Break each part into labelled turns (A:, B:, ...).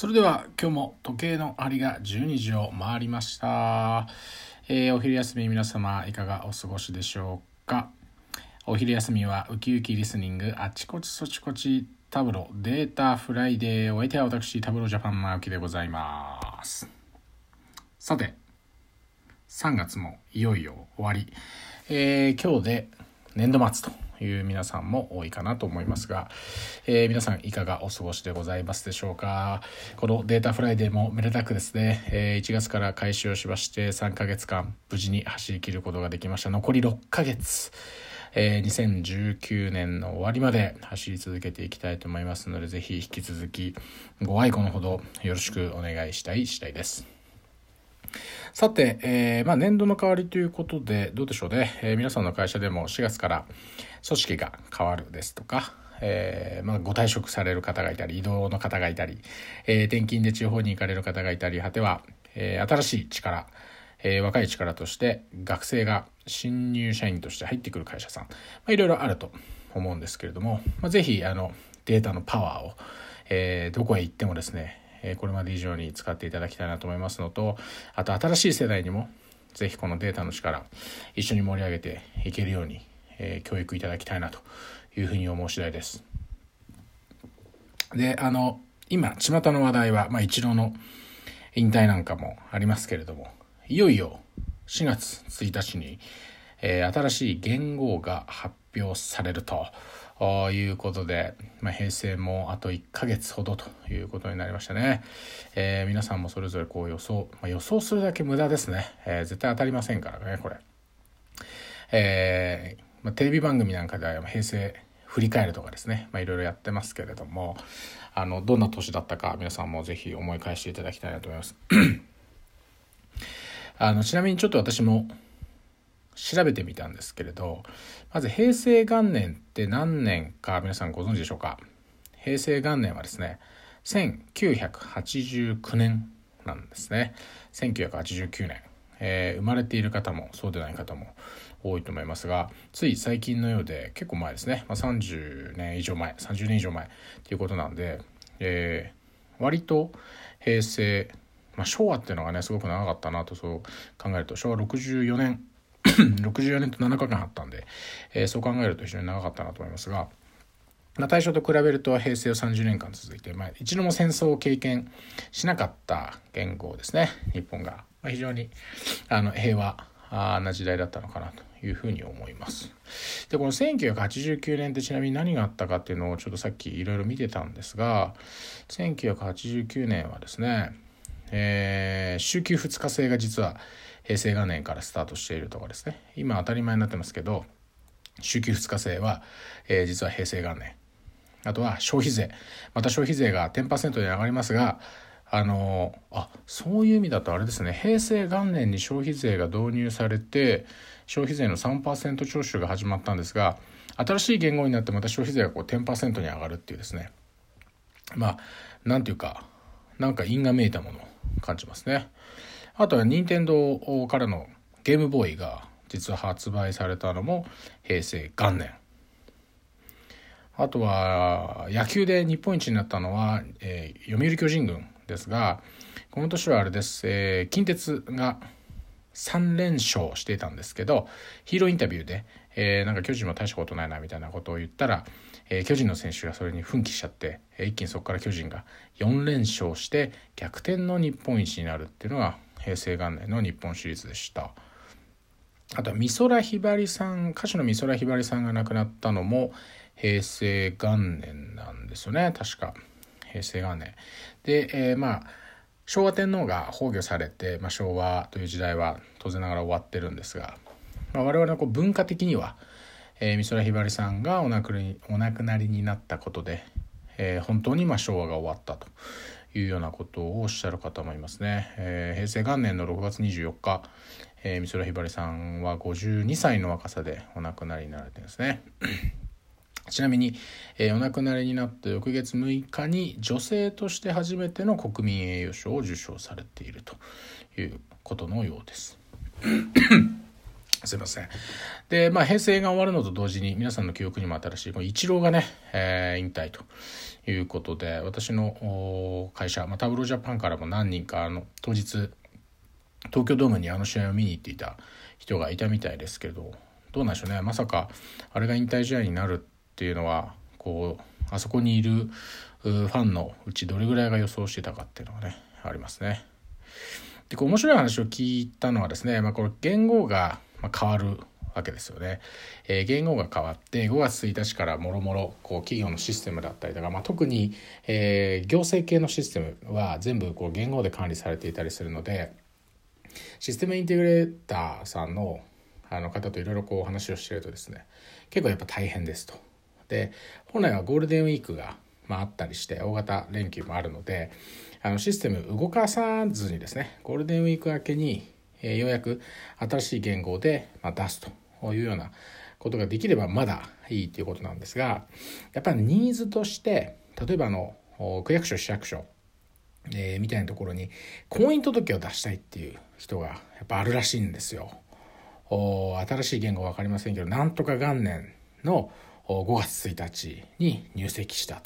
A: それでは今日も時計の針が12時を回りました、えーお昼休み皆様いかがお過ごしでしょうか？お昼休みはウキウキリスニングあちこちそちこちタブロデータフライデーお相手は私タブロジャパン直樹でございます。さて3月もいよいよ終わり、えー今日で年度末と。いう皆さんも多いかなと思いますが、えー皆さんいかがお過ごしでございますでしょうか？このデータフライデーもめでたくですね、えー1月から開始をしまして3ヶ月間無事に走り切ることができました。残り6ヶ月えー2019年の終わりまで走り続けていきたいと思いますのでぜひ引き続きご愛顧のほどよろしくお願いしたい次第です。さて、えーまあ、年度の代わりということでどうでしょうね、えー皆さんの会社でも4月から組織が変わるですとか、えーまあ、ご退職される方がいたり移動の方がいたり、えー転勤で地方に行かれる方がいたり果ては、えー新しい力えー若い力として学生が新入社員として入ってくる会社さん、まあ、いろいろあると思うんですけれども、まあ、ぜひあのデータのパワーを、えーどこへ行ってもですね、えーこれまで以上に使っていただきたいなと思いますのとあと新しい世代にもぜひこのデータの力一緒に盛り上げていけるように、えー教育いただきたいなというふうに思う次第です。であの今巷の話題は、まあ、一郎の引退なんかもありますけれどもいよいよ4月1日に、えー新しい元号が発表されるということで、まあ、平成もあと1ヶ月ほどということになりましたね、えー皆さんもそれぞれこう予想、まあ、予想するだけ無駄ですね、えー絶対当たりませんからねこれ。えーまあ、テレビ番組なんかでは平成振り返るとかですね、まあ、いろいろやってますけれどもあのどんな年だったか皆さんもぜひ思い返していただきたいなと思います。あのちなみにちょっと私も調べてみたんですけれどまず平成元年って何年か皆さんご存知でしょうか？平成元年はですね1989年なんですね。1989年、えー生まれている方もそうでない方も多いと思いますがつい最近のようで結構前ですね、まあ、30年以上前30年以上前っていうことなんで、えー割と平成、まあ、昭和っていうのがねすごく長かったなとそう考えると昭和64年 64年と7日間あったんで、えーそう考えると非常に長かったなと思いますが、まあ、大正と比べると平成は30年間続いて、まあ、一度も戦争を経験しなかった言語ですね日本が、まあ、非常にあの平和な時代だったのかなと。いうふうに思います。でこの1989年ってちなみに何があったかっていうのをちょっとさっきいろいろ見てたんですが1989年はですね、えー週休2日制が実は平成元年からスタートしているとかですね。今当たり前になってますけど週休2日制は、えー実は平成元年。あとは消費税。また消費税が10%に上がりますがあのあそういう意味だとあれですね。平成元年に消費税が導入されて消費税の3%徴収が始まったんですが新しい言語になってまた消費税がこう10%に上がるっていうですね。まあなんていうかなんか因がめいたものを感じますね。あとは任天堂からのゲームボーイが実は発売されたのも平成元年。あとは野球で日本一になったのは、えー読売巨人軍ですがこの年はあれです、えー近鉄が3連勝していたんですけどヒーローインタビューで、えーなんか巨人も大したことないなみたいなことを言ったら、えー巨人の選手がそれに奮起しちゃって、えー一気にそこから巨人が4連勝して逆転の日本一になるっていうのが平成元年の日本シリーズでした。あとは美空ひばりさん歌手の美空ひばりさんが亡くなったのも平成元年なんですよね確か平成元年で、えーまあ昭和天皇が崩御されて、まあ、昭和という時代は当然ながら終わってるんですが、まあ、我々のこう文化的には、えー美空ひばりさんがお亡くなりお亡くなりになったことで、えー本当にま昭和が終わったというようなことをおっしゃる方もいますね。えー平成元年の6月24日、えー美空ひばりさんは52歳の若さでお亡くなりになられてるんですね。ちなみに、えーお亡くなりになった翌月6日に女性として初めての国民栄誉賞を受賞されているということのようです。すいません。で、まあ、平成が終わるのと同時に、皆さんの記憶にも新しい、このイチローがね、えー、引退ということで、私の会社、まあ、タブロージャパンからも何人か、あの、当日、東京ドームにあの試合を見に行っていた人がいたみたいですけど、どうなんでしょうね。まさか、あれが引退試合になるっていうのは、こう、あそこにいるファンのうちどれぐらいが予想してたかっていうのがね、ありますね。で、こう面白い話を聞いたのはですね、まあ、これ言語が変わるわけですよね。えー、言語が変わって5月1日からもろもろ企業のシステムだったりとか、まあ、特に、えー、行政系のシステムは全部こう言語で管理されていたりするのでシステムインテグレーターさんのあの方といろいろこうお話をしているとですね結構やっぱ大変ですと。で本来はゴールデンウィークが、まあ、あったりして大型連休もあるのであのシステム動かさずにですねゴールデンウィーク明けにえー、ようやく新しい言語で、まあ、出すというようなことができればまだいいということなんですがやっぱりニーズとして例えばあの区役所市役所、えー、みたいなところに婚姻届を出したいっていう人がやっぱあるらしいんですよ。新しい言語分かりませんけどなんとか元年の5月1日に入籍した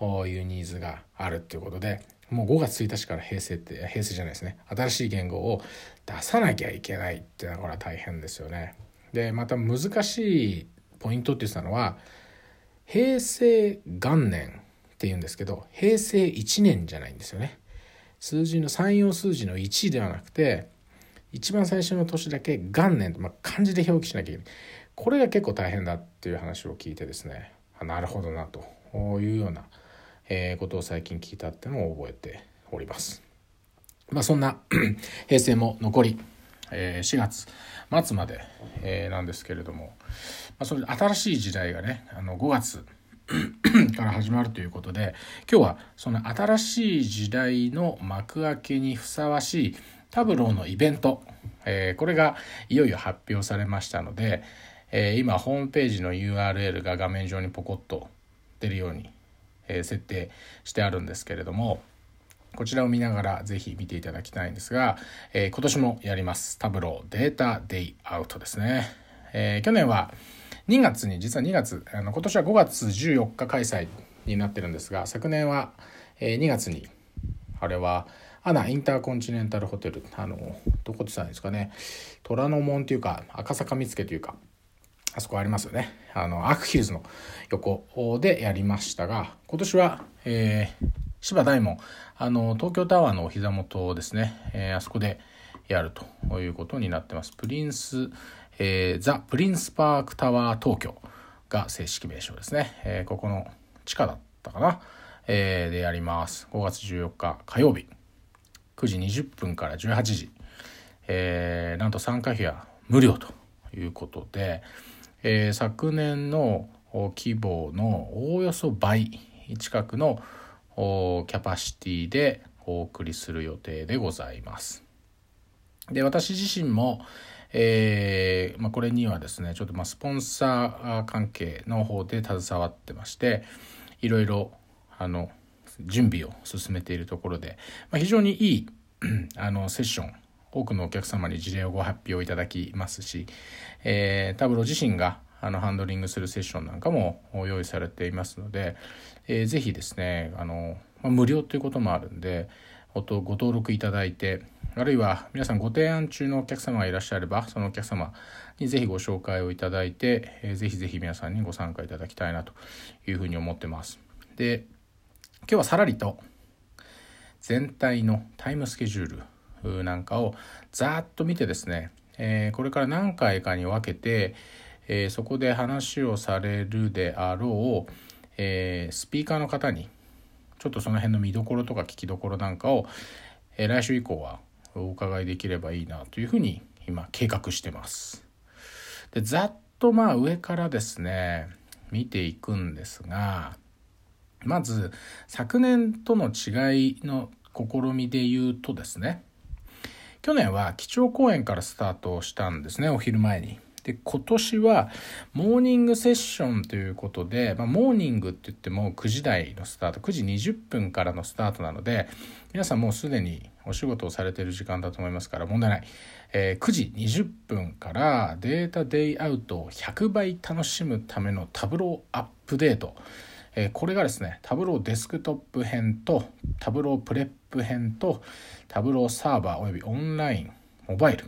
A: というニーズがあるっていうことでもう5月1日から平成って平成じゃないですね新しい言語を出さなきゃいけないっていうのはこれは大変ですよね。でまた難しいポイントって言ってたのは平成元年っていうんですけど平成1年じゃないんですよね。数字の3用数字の1ではなくて一番最初の年だけ元年と、まあ、漢字で表記しなきゃいけないこれが結構大変だっていう話を聞いてですねあなるほどなというようなえー、ことを最近聞いたってのを覚えております。まあそんな 平成も残り、えー、4月末まで、えー、なんですけれども、まあ、それ新しい時代がねあの5月 から始まるということで今日はその新しい時代の幕開けにふさわしいタブローのイベント、えー、これがいよいよ発表されましたので、えー、今ホームページの URL が画面上にポコッと出るようにえ設定してあるんですけれどもこちらを見ながらぜひ見ていただきたいんですが、えー、今年もやります。タブローデータデイアウトですね、えー、去年は2月に実は2月あの今年は5月14日開催になってるんですが昨年は、え、2月にあれはアナインターコンチネンタルホテルあのどこって言ったんですかね。虎ノ門というか赤坂見附というかあそこありますよね。あの、アークヒルズの横でやりましたが、今年は、えー、芝大門、あの、東京タワーのお膝元ですね、えー、あそこでやるということになってます。プリンス、えー、ザ・プリンスパークタワー東京が正式名称ですね。えー、ここの地下だったかな、えー、でやります。5月14日火曜日、9時20分から18時、えー、なんと参加費は無料ということで、えー、昨年の規模のおおよそ倍近くのキャパシティでお送りする予定でございます。で私自身も、えーまあ、これにはですねちょっとまあスポンサー関係の方で携わってましていろいろあの準備を進めているところで、まあ、非常にいい あのセッション多くのお客様に事例をご発表いただきますし、えー、タブロ自身があのハンドリングするセッションなんかも用意されていますので、えー、ぜひですねあの、まあ、無料ということもあるんでご登録いただいてあるいは皆さんご提案中のお客様がいらっしゃればそのお客様にぜひご紹介をいただいて、えー、ぜひぜひ皆さんにご参加いただきたいなというふうに思ってます。で今日はさらりと全体のタイムスケジュールなんかをざっと見てですね、えー、これから何回かに分けて、えー、そこで話をされるであろう、えー、スピーカーの方にちょっとその辺の見どころとか聞きどころなんかを、え来週以降はお伺いできればいいなというふうに今計画してます。でざっとまあ上からですね見ていくんですがまず昨年との違いの試みで言うとですね去年は基調講演からスタートしたんですねお昼前に。で今年はモーニングセッションということで、まあ、モーニングって言っても9時台のスタート9時20分からのスタートなので皆さんもうすでにお仕事をされている時間だと思いますから問題ない、えー、9時20分からデータデイアウトを100倍楽しむためのタブローアップデートえこれがですねタブローデスクトップ編とTableau Prep 編と Tableau Server および Online Mobile。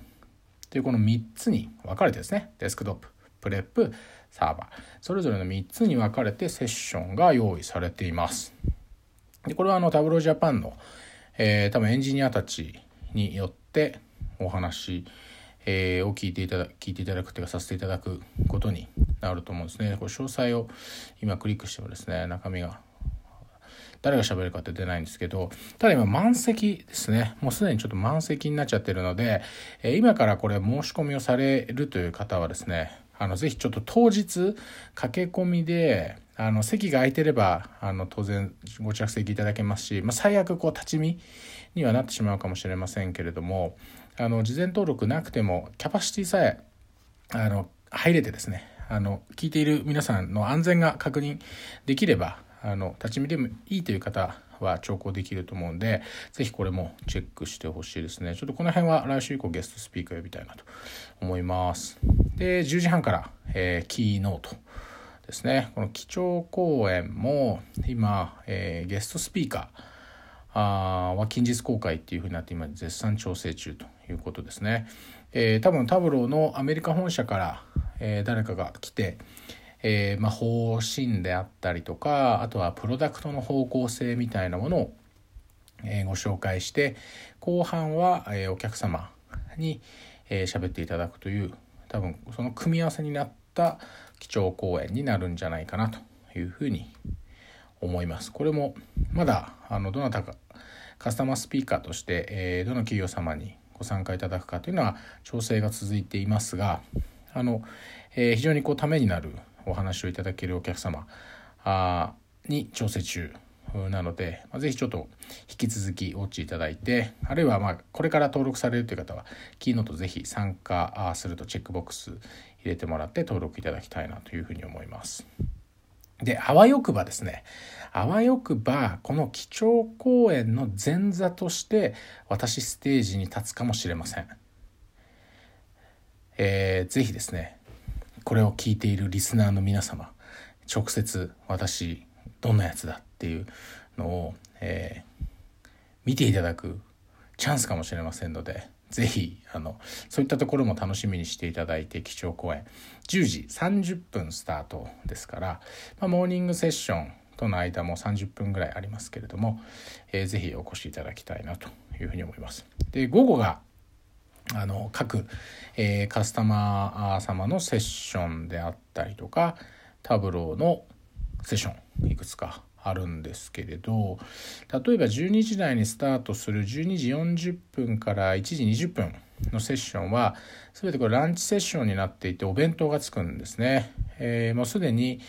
A: というこの3つに分かれてですね Desktop Prep Server。それぞれの3つに分かれてセッションが用意されています。でこれはあの Tableau Japan の、えー、多分エンジニアたちによってお話、えー、を聞いていただ聞いていただくというかさせていただくことになると思うんですね。これ詳細を今クリックしてもですね中身が誰が喋るかって出ないんですけどただ今満席ですね。もうすでにちょっと満席になっちゃってるので、え今からこれ申し込みをされるという方はですねあのぜひちょっと当日駆け込みであの席が空いてればあの当然ご着席いただけますし、まあ、最悪こう立ち見にはなってしまうかもしれませんけれどもあの事前登録なくてもキャパシティさえあの入れてですねあの聞いている皆さんの安全が確認できればあの立ち見でもいいという方は聴講できると思うんで是非これもチェックしてほしいですね。ちょっとこの辺は来週以降ゲストスピーカー呼びたいなと思います。で10時半から、えー、キーノートですね。この基調講演も今、えー、ゲストスピーカーあは近日公開っていうふうになって今絶賛調整中ということですね、えー、多分タブローのアメリカ本社から、えー、誰かが来て、えーまあ、方針であったりとかあとはプロダクトの方向性みたいなものを、えー、ご紹介して後半は、えー、お客様に喋、えー、っていただくという多分その組み合わせになった基調講演になるんじゃないかなというふうに思います。これもまだあのどなたかカスタマースピーカーとして、えー、どの企業様にご参加いただくかというのは調整が続いていますがあの、えー、非常にこうためになるお話をいただけるお客様あに調整中なので、まあ、ぜひちょっと引き続きお待ちいただいてあるいはまあこれから登録されるという方はキーノートぜひ参加するとチェックボックス入れてもらって登録いただきたいなというふうに思います。であわよくばですねあわよくばこの基調講演の前座として私ステージに立つかもしれません。えー、ぜひですねこれを聞いているリスナーの皆様直接私どんなやつだっていうのを、えー、見ていただくチャンスかもしれませんのでぜひあのそういったところも楽しみにしていただいて基調講演10時30分スタートですから、まあ、モーニングセッションとの間も30分ぐらいありますけれども、えー、ぜひお越しいただきたいなというふうに思います。で午後があの各、えー、カスタマー様のセッションであったりとかタブローのセッションいくつかあるんですけれど例えば12時台にスタートする12時40分から1時20分のセッションは全てこれランチセッションになっていてお弁当がつくんですね。えー、もうすでに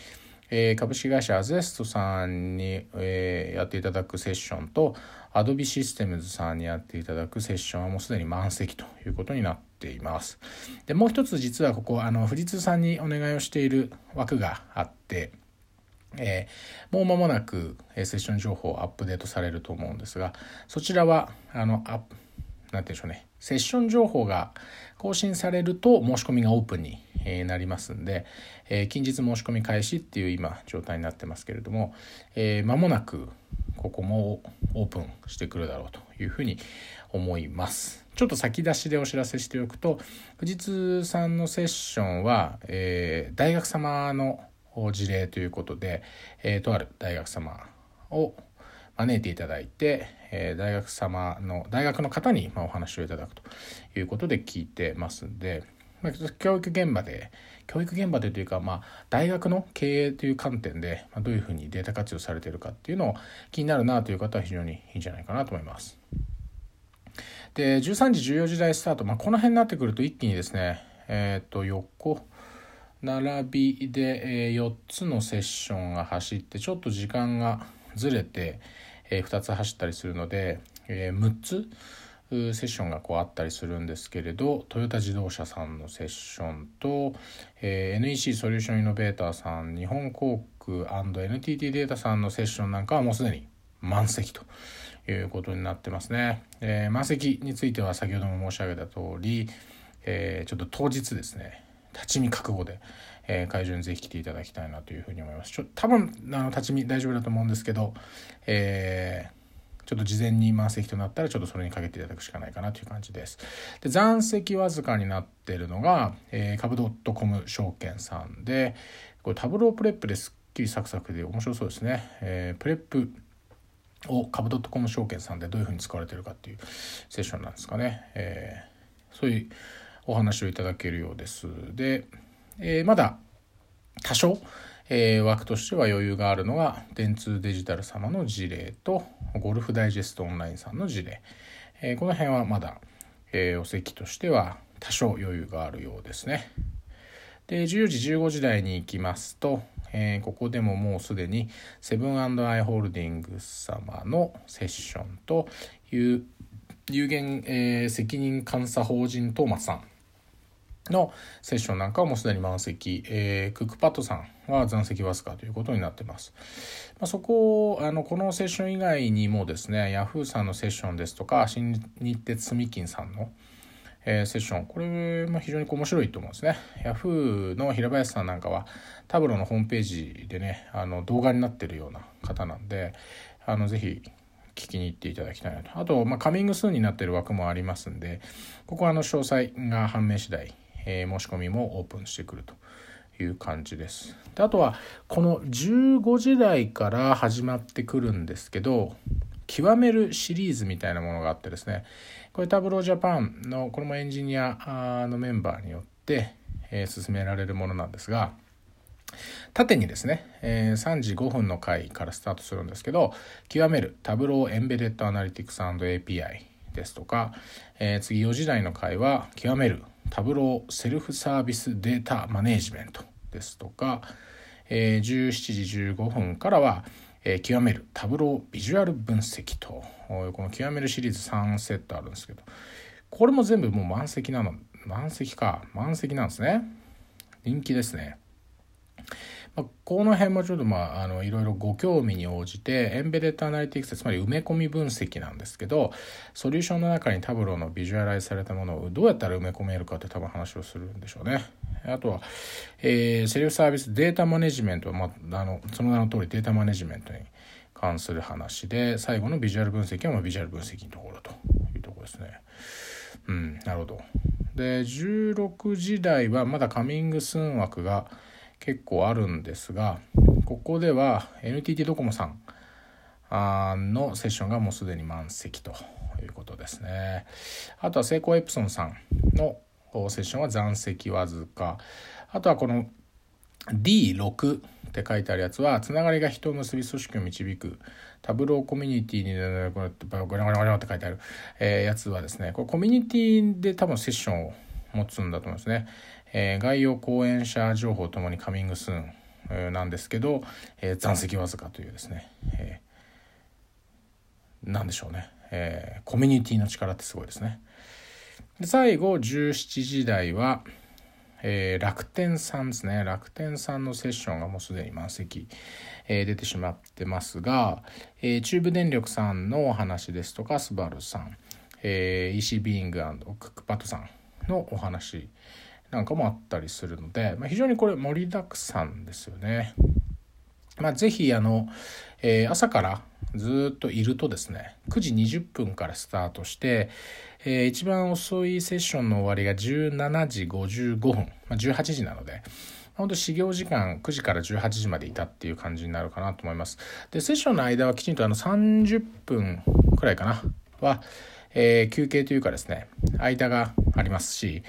A: え、株式会社アゼストさんに、え、やっていただくセッションと Adobe システムズさんにやっていただくセッションはもうすでに満席ということになっています。でもう一つ実はここあの富士通さんにお願いをしている枠があって、えー、もう間もなく、えセッション情報アップデートされると思うんですがそちらはあのあなんて言うんでしょうねセッション情報が更新されると申し込みがオープンになりますんで、え近日申し込み開始っていう今状態になってますけれども、えー、間もなくここもオープンしてくるだろうというふうに思います。ちょっと先出しでお知らせしておくと富士通さんのセッションは、えー、大学様の事例ということで、えー、とある大学様を招いていただいて、えー、大学様の大学の方に、まあ、お話をいただくということで聞いてますんで、まあ、教育現場で教育現場でというか、まあ、大学の経営という観点で、まあ、どういうふうにデータ活用されているかっていうのを気になるなという方は非常にいいんじゃないかなと思います。で13時14時台スタート、まあ、この辺になってくると一気にですね、えっ、ー、と横並びで、え、4つのセッションが走ってちょっと時間がずれて、え、2つ走ったりするので、え、6つセッションがこうあったりするんですけれどトヨタ自動車さんのセッションと、え、NEC ソリューションイノベーターさん日本航空 &NTT データさんのセッションなんかはもうすでに満席ということになってますね。えー、満席については先ほども申し上げた通り、えー、ちょっと当日ですね立ち見覚悟で、えー、会場にぜひ来ていただきたいなというふうに思います。ちょ多分あの立ち見大丈夫だと思うんですけど、えーちょっと事前に満席となったらちょっとそれにかけていただくしかないかなという感じです。で残席わずかになってるのが、えー、カブドットコム証券さんでこれ Tableau Prep ですっきりサクサクで面白そうですね。えー、 Prep をカブドットコム証券さんでどういうふうに使われてるかっていうセッションなんですかね。えー、そういうお話をいただけるようです。で、えー、まだ多少えー、枠としては余裕があるのが電通デジタル様の事例とゴルフダイジェストオンラインさんの事例、えー、この辺はまだ、えー、お席としては多少余裕があるようですね。で14時15時台に行きますと、えー、ここでももうすでにセブンアイ・ホールディングス様のセッションという有限、えー、責任監査法人トーマスさんのセッションなんかはもうすでに満席、えー、クックパッドさんは残席わずかということになってます。まあ、そこあのこのセッション以外にもですね Yahoo さんのセッションですとか新日鉄住金さんの、えー、セッションこれも非常に面白いと思うんですね。Yahoo の平林さんなんかはタブロのホームページでねあの動画になってるような方なんであのぜひ聞きに行っていただきたいなと。あと、まあ、カミングスーンになってる枠もありますんで、ここはあの詳細が判明次第、えー、申し込みもオープンしてくるという感じです。であとはこの15時台から始まってくるんですけど極めるシリーズみたいなものがあってですねこれタブロージャパンのこれもエンジニアのメンバーによって、えー、進められるものなんですが縦にですね、え、3時5分の回からスタートするんですけど極めるタブローエンベデッドアナリティクス &API ですとか、えー、次4時台の回は極めるタブローセルフサービスデータマネージメントですとか、えー、17時15分からは、えー、極めるタブロービジュアル分析とこの極めるシリーズ3セットあるんですけどこれも全部もう満席なの満席か満席なんですね。人気ですね。まあ、この辺もちょっとまああのいろいろご興味に応じてエンベデッドアナリティクスつまり埋め込み分析なんですけどソリューションの中にタブローのビジュアライズされたものをどうやったら埋め込めるかって多分話をするんでしょうね。あとは、えー、セルフサービスデータマネジメントは、まあ、あのその名の通りデータマネジメントに関する話で最後のビジュアル分析はまあビジュアル分析のところというところですね。うん、なるほど。で16時台はまだカミングスーン枠が結構あるんですがここでは NTT ドコモさんのセッションがもうすでに満席ということですねあとはセイコーエプソンさんのセッションは残席わずかあとはこの D6 って書いてあるやつはつながりが人を結び組織を導くタブローコミュニティにこれゴラゴラゴラって書いてある、えー、やつはですねこれコミュニティで多分セッションを持つんだと思いますね。えー、概要講演者情報ともにカミングスーン、え、なんですけど、えー、残席わずかというですね、えー、なんでしょうね、えー、コミュニティの力ってすごいですね。で最後17時台は、えー、楽天さんですね楽天さんのセッションがもうすでに満席、えー、出てしまってますが、えー、中部電力さんのお話ですとかスバルさん、えー、EC ビーイングクックパッドさんのお話なんかもあったりするので、まあ、非常にこれ盛りだくさんですよね。まあ、ぜひあの、えー、朝からずっといるとですね9時20分からスタートして、えー、一番遅いセッションの終わりが17時55分、まあ、18時なので本当始業時間9時から18時までいたっていう感じになるかなと思います。でセッションの間はきちんとあの30分くらいかなは、えー、休憩というかですね間がありますし、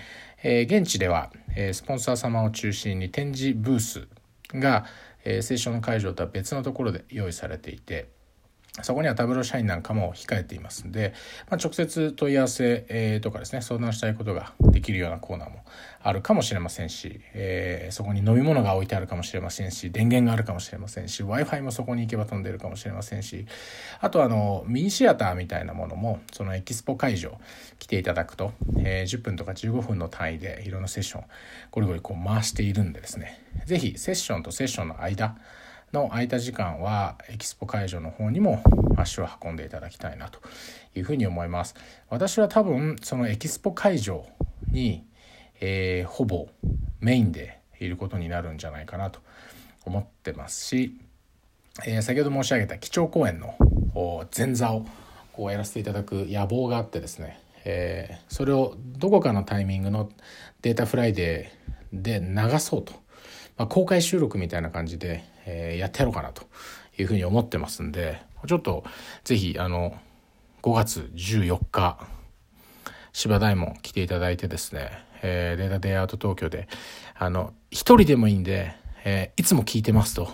A: え、現地では、え、スポンサー様を中心に展示ブースが、えー、セッションの会場とは別のところで用意されていてそこにはタブロー社員なんかも控えていますんで、まあ、直接問い合わせ、えー、とかですね相談したいことができるようなコーナーもあるかもしれませんし、えー、そこに飲み物が置いてあるかもしれませんし電源があるかもしれませんし w i f i もそこに行けば飛んでるかもしれませんしあとあのミニシアターみたいなものもそのエキスポ会場来ていただくと、えー、10分とか15分の単位でいろんなセッションゴリゴリこう回しているんでですね是非セッションとセッションの間の空いた時間はエキスポ会場の方にも足を運んでいただきたいなというふうに思います。私は多分そのエキスポ会場に、えー、ほぼメインでいることになるんじゃないかなと思ってますし、えー、先ほど申し上げた基調講演の前座をこうやらせていただく野望があってですね、えー、それをどこかのタイミングのデータフライデーで流そうと、まあ、公開収録みたいな感じで、えー、やってやろうかなというふうに思ってますんでちょっとぜひあの5月14日芝大門来ていただいてですね、えー、データデイアウト東京であの一人でもいいんで、えー、いつも聞いてますと、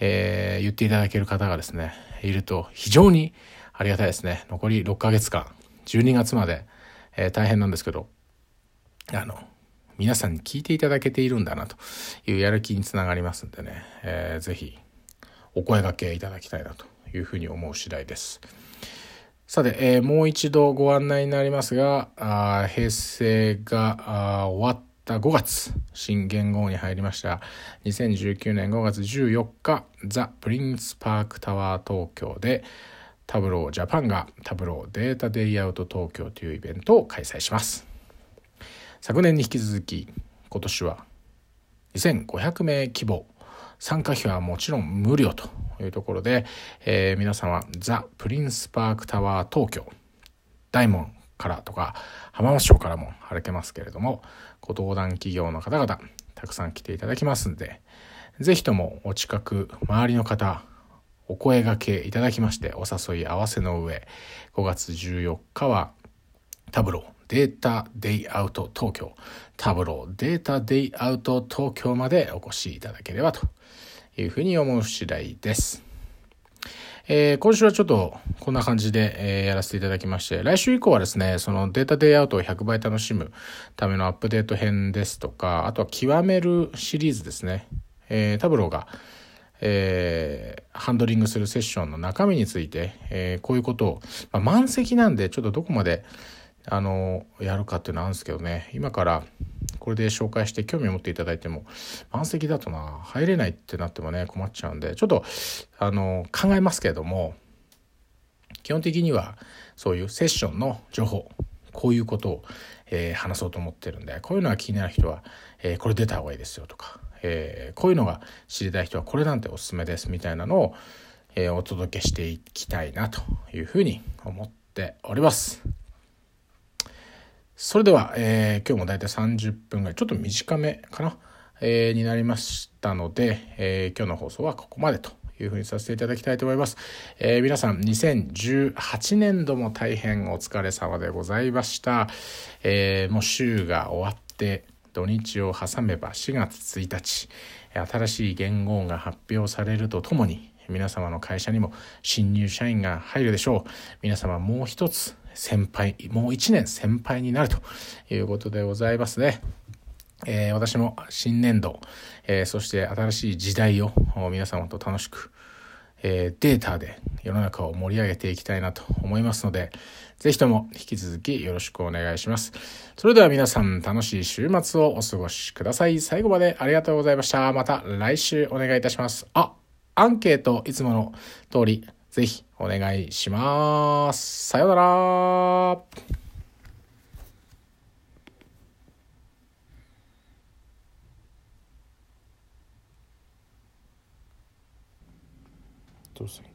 A: えー、言っていただける方がですねいると非常にありがたいですね。残り6ヶ月間12月まで、えー、大変なんですけどあの皆さんに聞いていただけているんだなというやる気につながりますんでね、えー、ぜひお声掛けいただきたいなというふうに思う次第です。さて、えー、もう一度ご案内になりますが、あ平成が終わった5月、新元号に入りました。2019年5月14日、ザ・プリンスパークタワー東京で、タブロージャパンがタブローデータデイアウト東京というイベントを開催します。昨年に引き続き今年は2500名規模参加費はもちろん無料というところで、えー、皆様ザ・プリンスパークタワー東京大門からとか浜松町からも歩けますけれどもご登壇企業の方々たくさん来ていただきますんで是非ともお近く周りの方お声がけいただきましてお誘い合わせの上5月14日はタブローデータデイアウト東京タブローデータデイアウト東京までお越しいただければというふうに思う次第です。えー、今週はちょっとこんな感じで、えー、やらせていただきまして、来週以降はですね、そのデータデイアウトを100倍楽しむためのアップデート編ですとか、あとは極めるシリーズですね。えー、タブローが、えー、ハンドリングするセッションの中身について、え、こういうことを、まあ、満席なんでちょっとどこまであのやるかっていうのはあるんですけどね今からこれで紹介して興味を持っていただいても満席だとな入れないってなってもね困っちゃうんでちょっとあの考えますけれども基本的にはそういうセッションの情報こういうことを、えー、話そうと思ってるんでこういうのが気になる人は、えー、これ出た方がいいですよとか、えー、こういうのが知りたい人はこれなんておすすめですみたいなのを、えお届けしていきたいなというふうに思っております。それでは、えー、今日もだいたい30分ぐらい、ちょっと短めかな、えー、になりましたので、えー、今日の放送はここまでというふうにさせていただきたいと思います。えー、皆さん、2018年度も大変お疲れ様でございました。えー、もう週が終わって、土日を挟めば4月1日、新しい元号が発表されるとともに、皆様の会社にも新入社員が入るでしょう。皆様もう一つ先輩、もう一年先輩になるということでございますね。えー、私も新年度、えー、そして新しい時代を皆様と楽しく、えー、データで世の中を盛り上げていきたいなと思いますので、ぜひとも引き続きよろしくお願いします。それでは皆さん楽しい週末をお過ごしください。最後までありがとうございました。また来週お願いいたします。あ、アンケートいつもの通りぜひお願いします。さようなら。どうする？